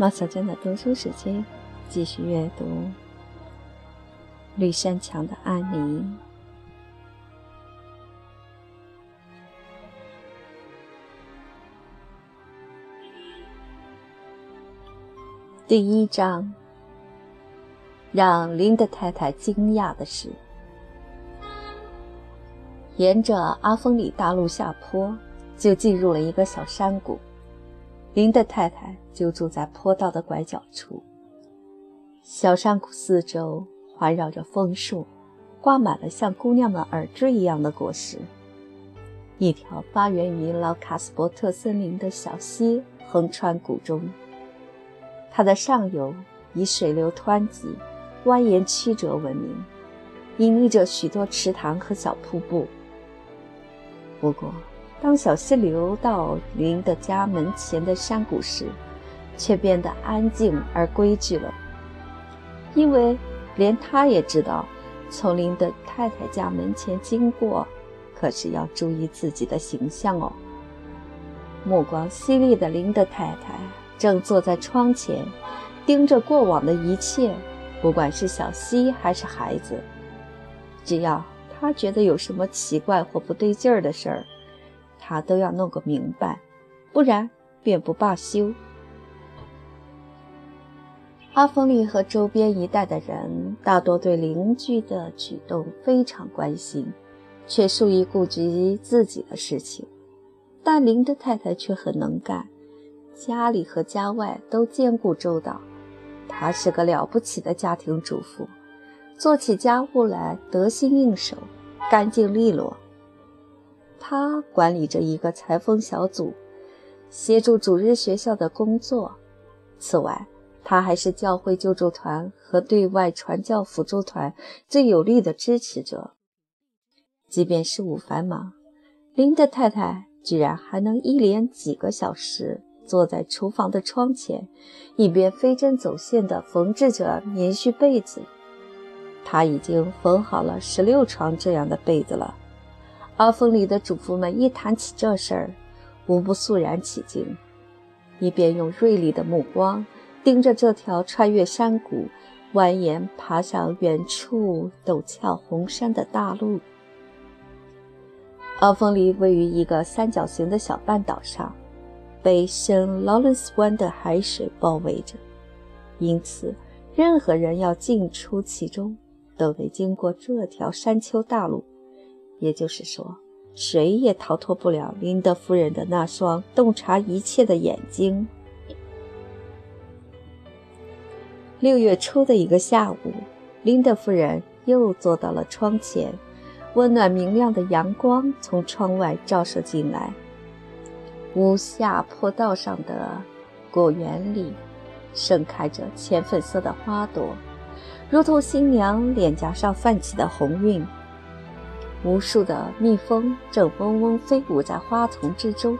马小娟的读书时间，继续阅读《绿山墙的安妮》第一章。让林德太太惊讶的是，沿着阿峰里大路下坡，就进入了一个小山谷。林的太太就住在坡道的拐角处。小山谷四周环绕着枫树，挂满了像姑娘们耳坠一样的果实。一条发源于老卡斯伯特森林的小溪横穿谷中，它的上游以水流湍急、蜿蜒曲折闻名，隐匿着许多池塘和小瀑布。不过，当小溪流到林的家门前的山谷时，却变得安静而规矩了。因为连他也知道，从林的太太家门前经过，可是要注意自己的形象哦。目光犀利的林的太太正坐在窗前，盯着过往的一切，不管是小溪还是孩子，只要他觉得有什么奇怪或不对劲儿的事儿。他都要弄个明白，不然便不罢休。阿峰利和周边一带的人大多对邻居的举动非常关心，却疏于顾及自己的事情。但林的太太却很能干，家里和家外都兼顾周到。她是个了不起的家庭主妇，做起家务来得心应手，干净利落。他管理着一个裁缝小组，协助主日学校的工作。此外，他还是教会救助团和对外传教辅助团最有力的支持者。即便事务繁忙，林德太太居然还能一连几个小时坐在厨房的窗前，一边飞针走线地缝制着棉絮被子。他已经缝好了十六床这样的被子了。阿峰里的主妇们一谈起这事儿，无不肃然起敬，一边用锐利的目光盯着这条穿越山谷、蜿蜒爬上远处陡峭红山的大路。阿峰里位于一个三角形的小半岛上，被圣劳伦斯湾的海水包围着，因此任何人要进出其中，都得经过这条山丘大路。也就是说，谁也逃脱不了林德夫人的那双洞察一切的眼睛。六月初的一个下午，林德夫人又坐到了窗前，温暖明亮的阳光从窗外照射进来。屋下坡道上的果园里，盛开着浅粉色的花朵，如同新娘脸颊上泛起的红晕。无数的蜜蜂正嗡嗡飞舞在花丛之中。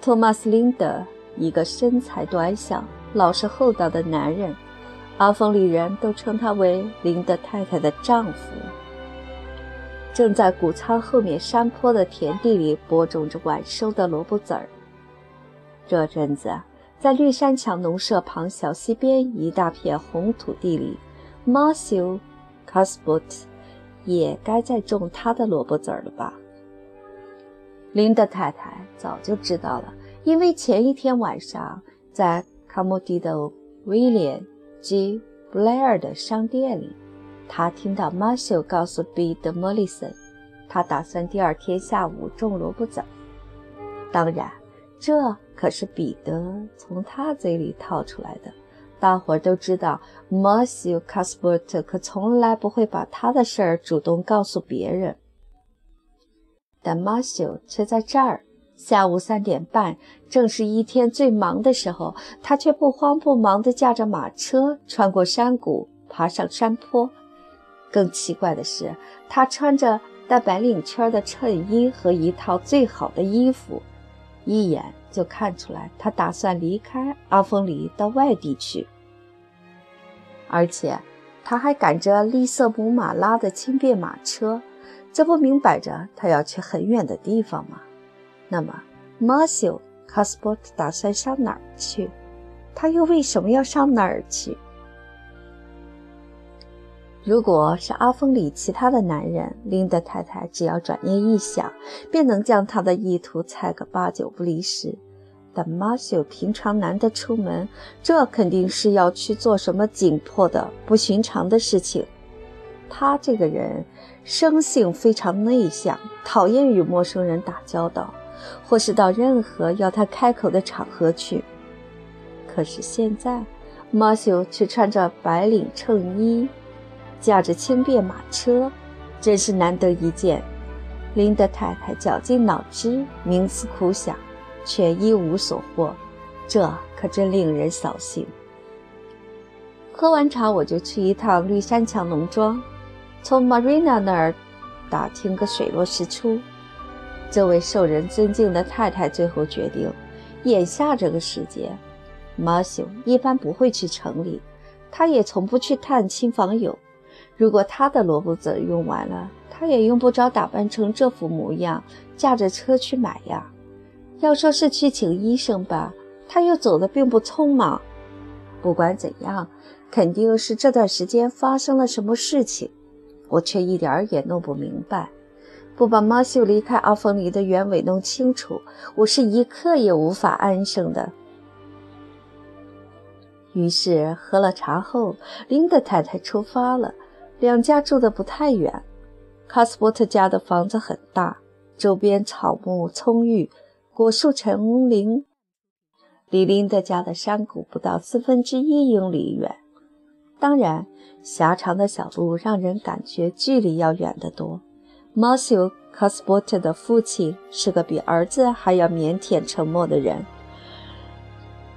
托马斯·林德，一个身材短小、老实厚道的男人，阿峰里人都称他为林德太太的丈夫，正在谷仓后面山坡的田地里播种着晚收的萝卜籽儿。这阵子，在绿山墙农舍旁小溪边一大片红土地里，马修·卡斯伯特。也该再种他的萝卜籽儿了吧？林德太太早就知道了，因为前一天晚上在卡莫蒂的威廉 ·G· 布莱尔的商店里，他听到马修告诉彼得·莫里森，他打算第二天下午种萝卜籽儿。当然，这可是彼得从他嘴里套出来的。大伙儿都知道，马修·卡斯伯特可从来不会把他的事儿主动告诉别人。但马修却在这儿，下午三点半，正是一天最忙的时候，他却不慌不忙地驾着马车穿过山谷，爬上山坡。更奇怪的是，他穿着带白领圈的衬衣和一套最好的衣服，一眼就看出来他打算离开阿峰里到外地去。而且，他还赶着利瑟姆马拉的轻便马车，这不明摆着他要去很远的地方吗？那么，马修·卡斯伯特打算上哪儿去？他又为什么要上哪儿去？如果是阿峰里其他的男人，林德太太只要转念一想，便能将他的意图猜个八九不离十。但马修平常难得出门，这肯定是要去做什么紧迫的、不寻常的事情。他这个人生性非常内向，讨厌与陌生人打交道，或是到任何要他开口的场合去。可是现在，马修却穿着白领衬衣，驾着轻便马车，真是难得一见。林德太太绞尽脑汁，冥思苦想。却一无所获，这可真令人扫兴。喝完茶，我就去一趟绿山墙农庄，从 Marina 那儿打听个水落石出。这位受人尊敬的太太最后决定，眼下这个时节，马修一般不会去城里，他也从不去探亲访友。如果他的萝卜籽用完了，他也用不着打扮成这副模样，驾着车去买呀。要说是去请医生吧，他又走得并不匆忙。不管怎样，肯定是这段时间发生了什么事情，我却一点儿也弄不明白。不把马修离开阿峰里的原委弄清楚，我是一刻也无法安生的。于是喝了茶后，林德太太出发了。两家住的不太远，卡斯伯特家的房子很大，周边草木葱郁。果树成林，离林德家的山谷不到四分之一英里远。当然，狭长的小路让人感觉距离要远得多。马修·卡斯伯特的父亲是个比儿子还要腼腆沉默的人。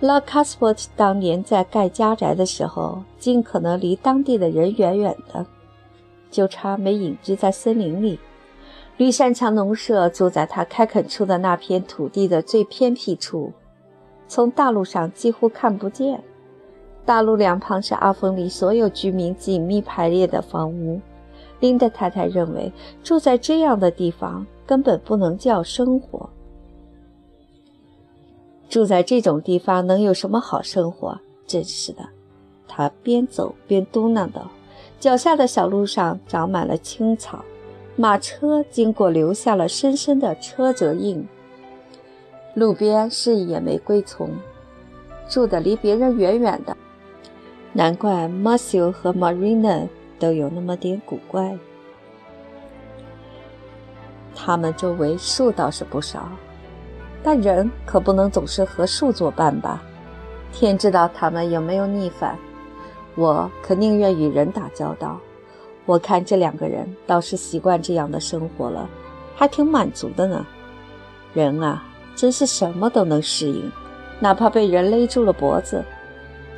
拉卡斯伯特当年在盖家宅的时候，尽可能离当地的人远远的，就差没隐居在森林里。绿山墙农舍住在他开垦出的那片土地的最偏僻处，从大路上几乎看不见。大路两旁是阿峰里所有居民紧密排列的房屋。林德太太认为，住在这样的地方根本不能叫生活。住在这种地方能有什么好生活？真是的！他边走边嘟囔道：“脚下的小路上长满了青草。”马车经过，留下了深深的车辙印。路边是野玫瑰丛，住的离别人远远的。难怪 Matthew 和 Marina 都有那么点古怪。他们周围树倒是不少，但人可不能总是和树作伴吧？天知道他们有没有逆反。我可宁愿与人打交道。我看这两个人倒是习惯这样的生活了，还挺满足的呢。人啊，真是什么都能适应，哪怕被人勒住了脖子。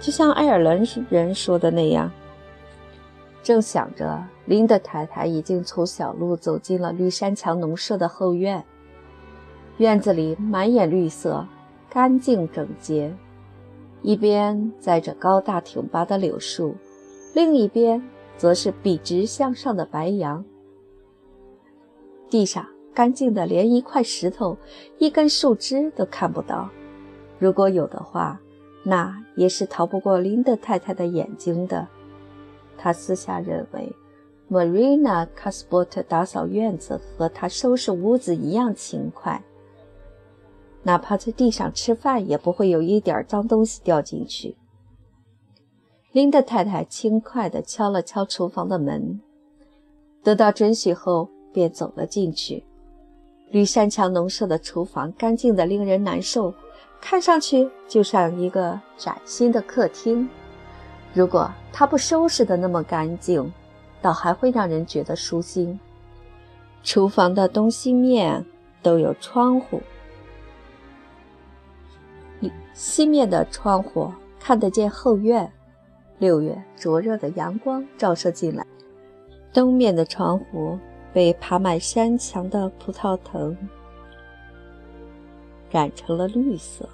就像爱尔兰人说的那样。正想着，琳德太太已经从小路走进了绿山墙农舍的后院。院子里满眼绿色，干净整洁，一边栽着高大挺拔的柳树，另一边。则是笔直向上的白杨，地上干净的连一块石头、一根树枝都看不到。如果有的话，那也是逃不过林德太太的眼睛的。他私下认为，Marina c a s p o t 打扫院子和他收拾屋子一样勤快，哪怕在地上吃饭，也不会有一点脏东西掉进去。琳达太太轻快地敲了敲厨房的门，得到准许后便走了进去。绿山墙农舍的厨房干净得令人难受，看上去就像一个崭新的客厅。如果它不收拾得那么干净，倒还会让人觉得舒心。厨房的东西面都有窗户，西面的窗户看得见后院。六月灼热的阳光照射进来，东面的窗户被爬满山墙的葡萄藤染成了绿色。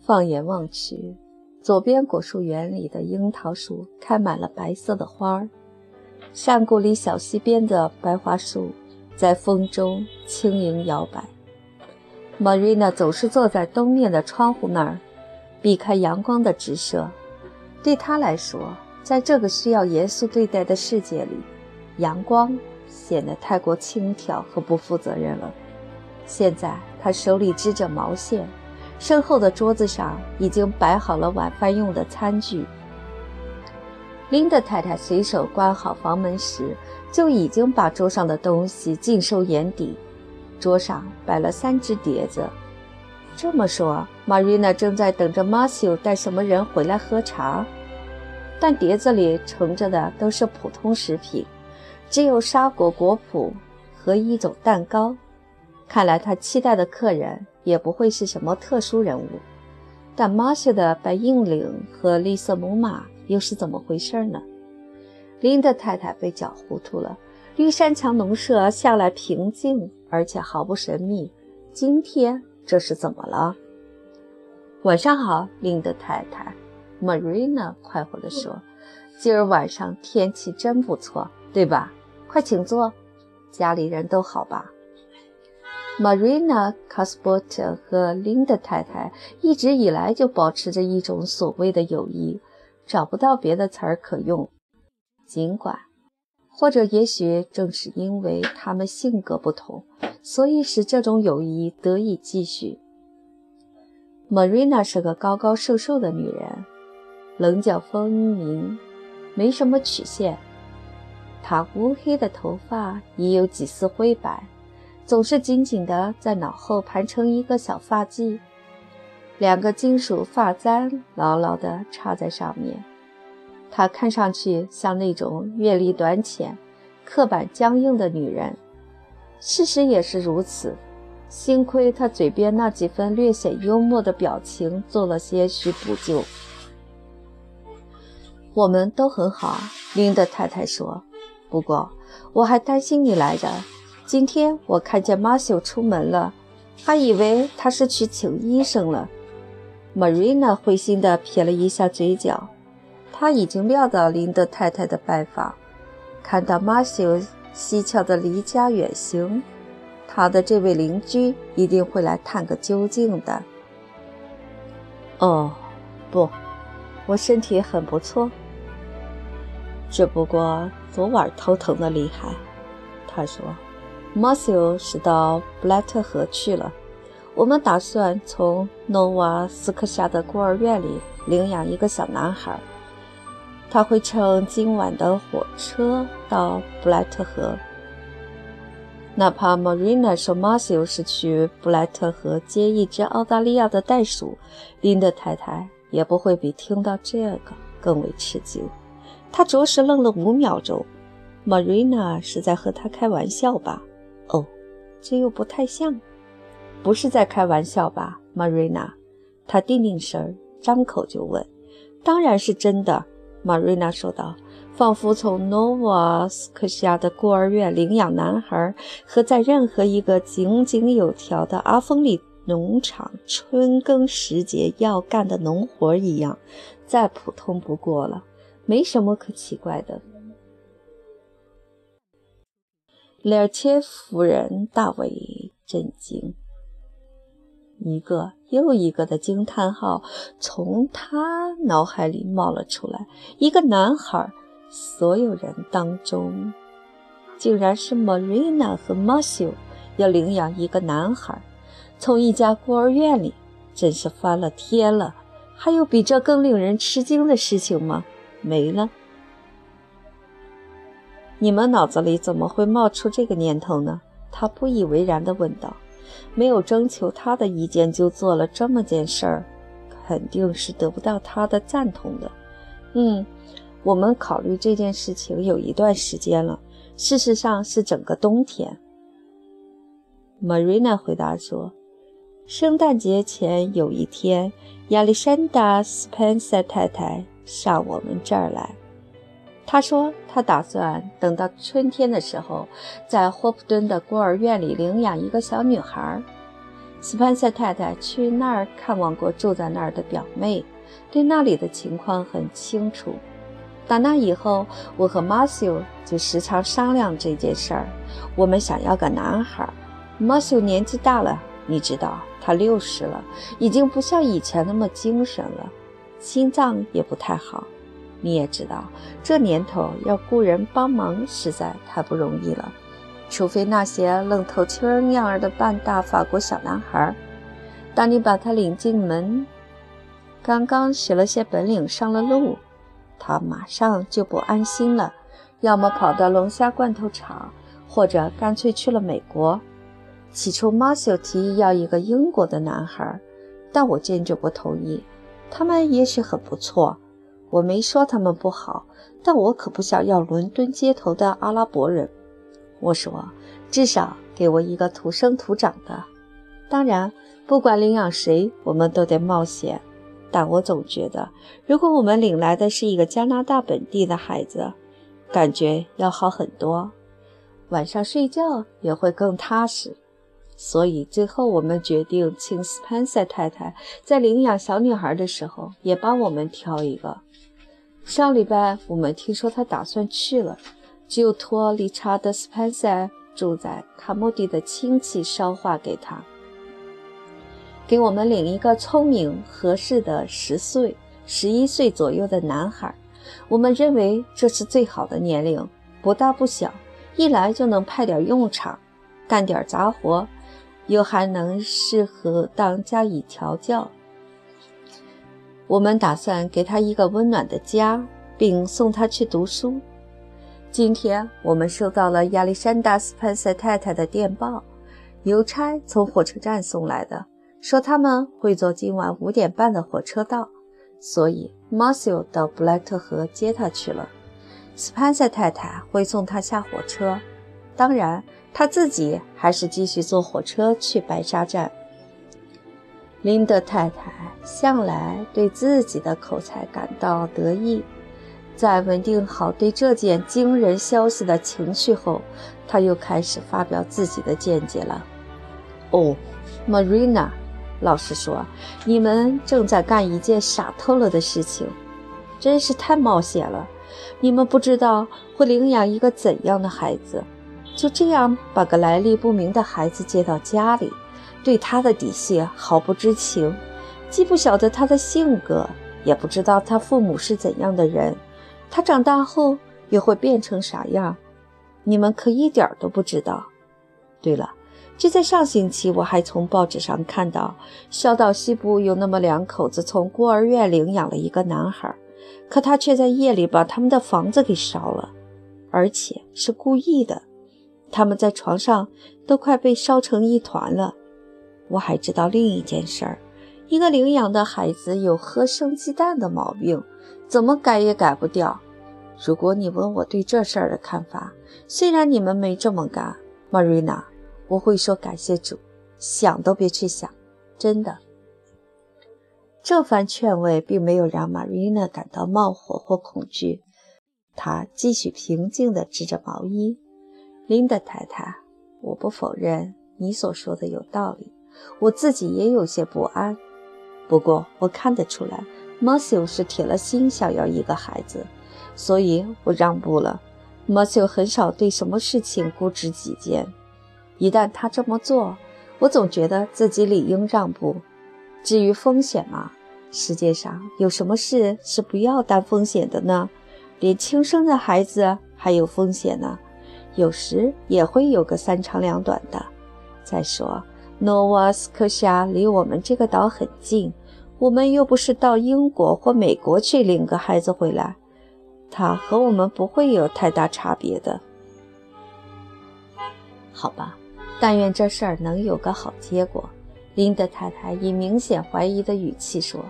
放眼望去，左边果树园里的樱桃树开满了白色的花儿，山谷里小溪边的白桦树在风中轻盈摇摆。Marina 总是坐在东面的窗户那儿，避开阳光的直射。对他来说，在这个需要严肃对待的世界里，阳光显得太过轻佻和不负责任了。现在，他手里织着毛线，身后的桌子上已经摆好了晚饭用的餐具。琳达太太随手关好房门时，就已经把桌上的东西尽收眼底。桌上摆了三只碟子。这么说，玛瑞娜正在等着马修带什么人回来喝茶。但碟子里盛着的都是普通食品，只有沙果果脯和一种蛋糕。看来他期待的客人也不会是什么特殊人物。但马修的白硬领和绿色母马。又是怎么回事呢？林德太太被搅糊涂了。绿山墙农舍向来平静，而且毫不神秘。今天这是怎么了？晚上好，林德太太。Marina 快活地说：“今儿晚上天气真不错，对吧？快请坐。家里人都好吧？”Marina c a s p o t 和林德太太一直以来就保持着一种所谓的友谊。找不到别的词儿可用，尽管，或者也许正是因为他们性格不同，所以使这种友谊得以继续。Marina 是个高高瘦瘦的女人，棱角分明，没什么曲线。她乌黑的头发已有几丝灰白，总是紧紧地在脑后盘成一个小发髻。两个金属发簪牢牢地插在上面，她看上去像那种阅历短浅、刻板僵硬的女人。事实也是如此。幸亏他嘴边那几分略显幽默的表情做了些许补救。我们都很好，林德太太说。不过我还担心你来着。今天我看见马修出门了，还以为他是去请医生了。Marina 灰心地撇了一下嘴角，她已经料到林德太太的拜访。看到马修蹊跷的离家远行，他的这位邻居一定会来探个究竟的。哦，不，我身体很不错，只不过昨晚头疼的厉害。他说，马修是到布莱特河去了。我们打算从诺瓦斯克夏的孤儿院里领养一个小男孩，他会乘今晚的火车到布莱特河。哪怕 Marina 说马修是去布莱特河接一只澳大利亚的袋鼠，林德太太也不会比听到这个更为吃惊。她着实愣了五秒钟。Marina 是在和他开玩笑吧？哦，这又不太像。不是在开玩笑吧，Marina？他定定神，张口就问。当然是真的玛瑞娜说道，仿佛从诺瓦斯克西亚的孤儿院领养男孩和在任何一个井井有条的阿峰里农场春耕时节要干的农活一样，再普通不过了，没什么可奇怪的。雷尔切夫人大为震惊。一个又一个的惊叹号从他脑海里冒了出来。一个男孩，所有人当中，竟然是 Marina 和 Marcio 要领养一个男孩，从一家孤儿院里，真是翻了天了！还有比这更令人吃惊的事情吗？没了。你们脑子里怎么会冒出这个念头呢？他不以为然地问道。没有征求他的意见就做了这么件事儿，肯定是得不到他的赞同的。嗯，我们考虑这件事情有一段时间了，事实上是整个冬天。Marina 回答说：“圣诞节前有一天，亚历山大·斯潘塞太太上我们这儿来。”他说：“他打算等到春天的时候，在霍普顿的孤儿院里领养一个小女孩。斯潘塞太太去那儿看望过住在那儿的表妹，对那里的情况很清楚。打那以后，我和马修就时常商量这件事儿。我们想要个男孩。马修年纪大了，你知道，他六十了，已经不像以前那么精神了，心脏也不太好。你也知道，这年头要雇人帮忙实在太不容易了，除非那些愣头青样儿的半大法国小男孩。当你把他领进门，刚刚学了些本领，上了路，他马上就不安心了，要么跑到龙虾罐头厂，或者干脆去了美国。起初，马修提议要一个英国的男孩，但我坚决不同意。他们也许很不错。我没说他们不好，但我可不想要伦敦街头的阿拉伯人。我说，至少给我一个土生土长的。当然，不管领养谁，我们都得冒险。但我总觉得，如果我们领来的是一个加拿大本地的孩子，感觉要好很多，晚上睡觉也会更踏实。所以最后我们决定请斯潘塞太太在领养小女孩的时候也帮我们挑一个。上礼拜我们听说他打算去了，就托理查德·斯潘塞住在卡莫蒂的亲戚捎话给他，给我们领一个聪明合适的十岁、十一岁左右的男孩。我们认为这是最好的年龄，不大不小，一来就能派点用场，干点杂活，又还能适合当加以调教。我们打算给他一个温暖的家，并送他去读书。今天我们收到了亚历山大·斯潘塞太太的电报，邮差从火车站送来的，说他们会坐今晚五点半的火车到，所以马修到布莱特河接他去了。斯潘塞太太会送他下火车，当然他自己还是继续坐火车去白沙站。林德太太向来对自己的口才感到得意，在稳定好对这件惊人消息的情绪后，他又开始发表自己的见解了。哦，Marina，老实说，你们正在干一件傻透了的事情，真是太冒险了。你们不知道会领养一个怎样的孩子，就这样把个来历不明的孩子接到家里。对他的底细毫不知情，既不晓得他的性格，也不知道他父母是怎样的人，他长大后又会变成啥样，你们可一点都不知道。对了，就在上星期，我还从报纸上看到，小岛西部有那么两口子从孤儿院领养了一个男孩，可他却在夜里把他们的房子给烧了，而且是故意的，他们在床上都快被烧成一团了。我还知道另一件事儿，一个领养的孩子有喝生鸡蛋的毛病，怎么改也改不掉。如果你问我对这事儿的看法，虽然你们没这么干，Marina，我会说感谢主，想都别去想，真的。这番劝慰并没有让 Marina 感到冒火或恐惧，她继续平静地织着毛衣。琳达太太，我不否认你所说的有道理。我自己也有些不安，不过我看得出来，Matthew 是铁了心想要一个孩子，所以我让步了。Matthew 很少对什么事情固执己见，一旦他这么做，我总觉得自己理应让步。至于风险嘛，世界上有什么事是不要担风险的呢？连亲生的孩子还有风险呢，有时也会有个三长两短的。再说。诺瓦斯科夏离我们这个岛很近，我们又不是到英国或美国去领个孩子回来，他和我们不会有太大差别的。好吧，但愿这事儿能有个好结果。林德太太以明显怀疑的语气说：“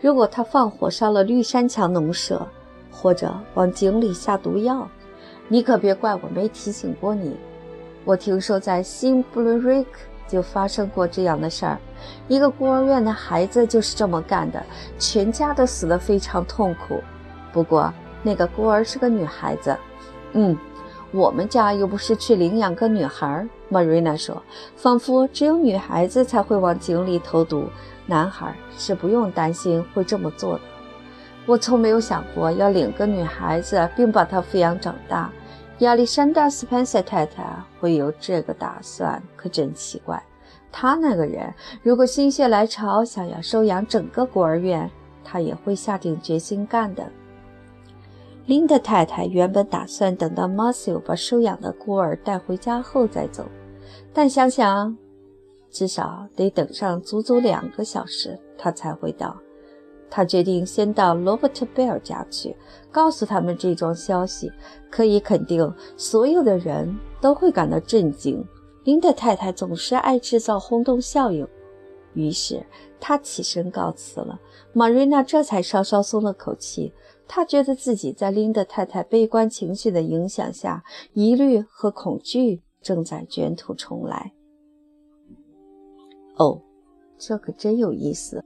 如果他放火烧了绿山墙农舍，或者往井里下毒药，你可别怪我没提醒过你。我听说在新布伦瑞克。”就发生过这样的事儿，一个孤儿院的孩子就是这么干的，全家都死得非常痛苦。不过那个孤儿是个女孩子，嗯，我们家又不是去领养个女孩。Marina 说，仿佛只有女孩子才会往井里投毒，男孩是不用担心会这么做的。我从没有想过要领个女孩子并把她抚养长大。亚历山大·斯潘塞太太会有这个打算，可真奇怪。他那个人如果心血来潮想要收养整个孤儿院，他也会下定决心干的。琳达太太原本打算等到马修把收养的孤儿带回家后再走，但想想至少得等上足足两个小时，他才会到。他决定先到罗伯特·贝尔家去，告诉他们这桩消息。可以肯定，所有的人都会感到震惊。林德太太总是爱制造轰动效应。于是他起身告辞了。玛瑞娜这才稍稍松了口气。她觉得自己在琳德太太悲观情绪的影响下，疑虑和恐惧正在卷土重来。哦，这可真有意思。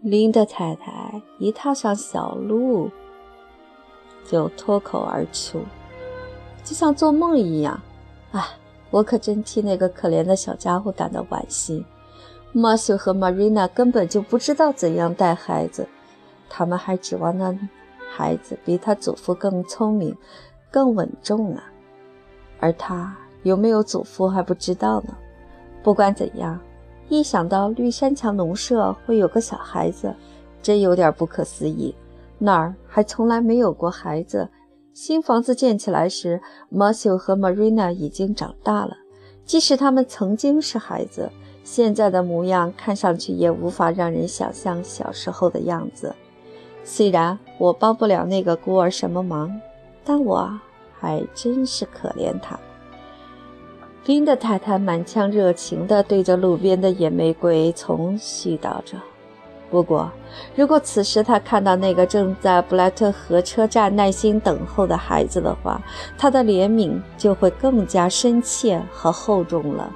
琳德太太一踏上小路，就脱口而出，就像做梦一样。啊，我可真替那个可怜的小家伙感到惋惜。马修和玛瑞娜根本就不知道怎样带孩子，他们还指望那孩子比他祖父更聪明、更稳重呢。而他有没有祖父还不知道呢。不管怎样。一想到绿山墙农舍会有个小孩子，真有点不可思议。那儿还从来没有过孩子。新房子建起来时，马修和玛瑞娜已经长大了。即使他们曾经是孩子，现在的模样看上去也无法让人想象小时候的样子。虽然我帮不了那个孤儿什么忙，但我还真是可怜他。林德太太满腔热情地对着路边的野玫瑰丛絮叨着。不过，如果此时她看到那个正在布莱特河车站耐心等候的孩子的话，她的怜悯就会更加深切和厚重了。